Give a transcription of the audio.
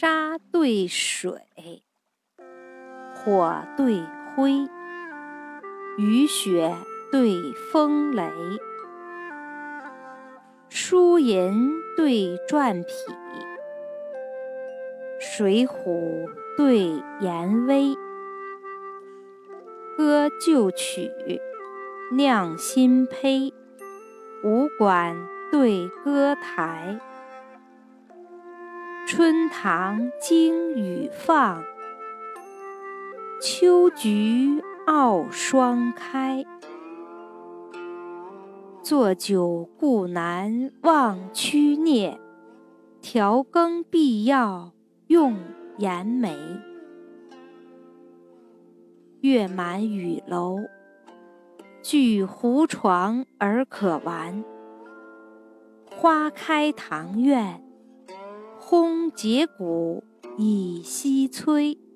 沙对水，火对灰，雨雪对风雷，输赢对篆匹，水浒对严威，歌旧曲，酿新胚，武馆对歌台。春堂经雨放，秋菊傲霜开。作酒固难忘曲孽，调羹必要用盐梅。月满雨楼，据胡床而可玩。花开堂院。节骨以息摧。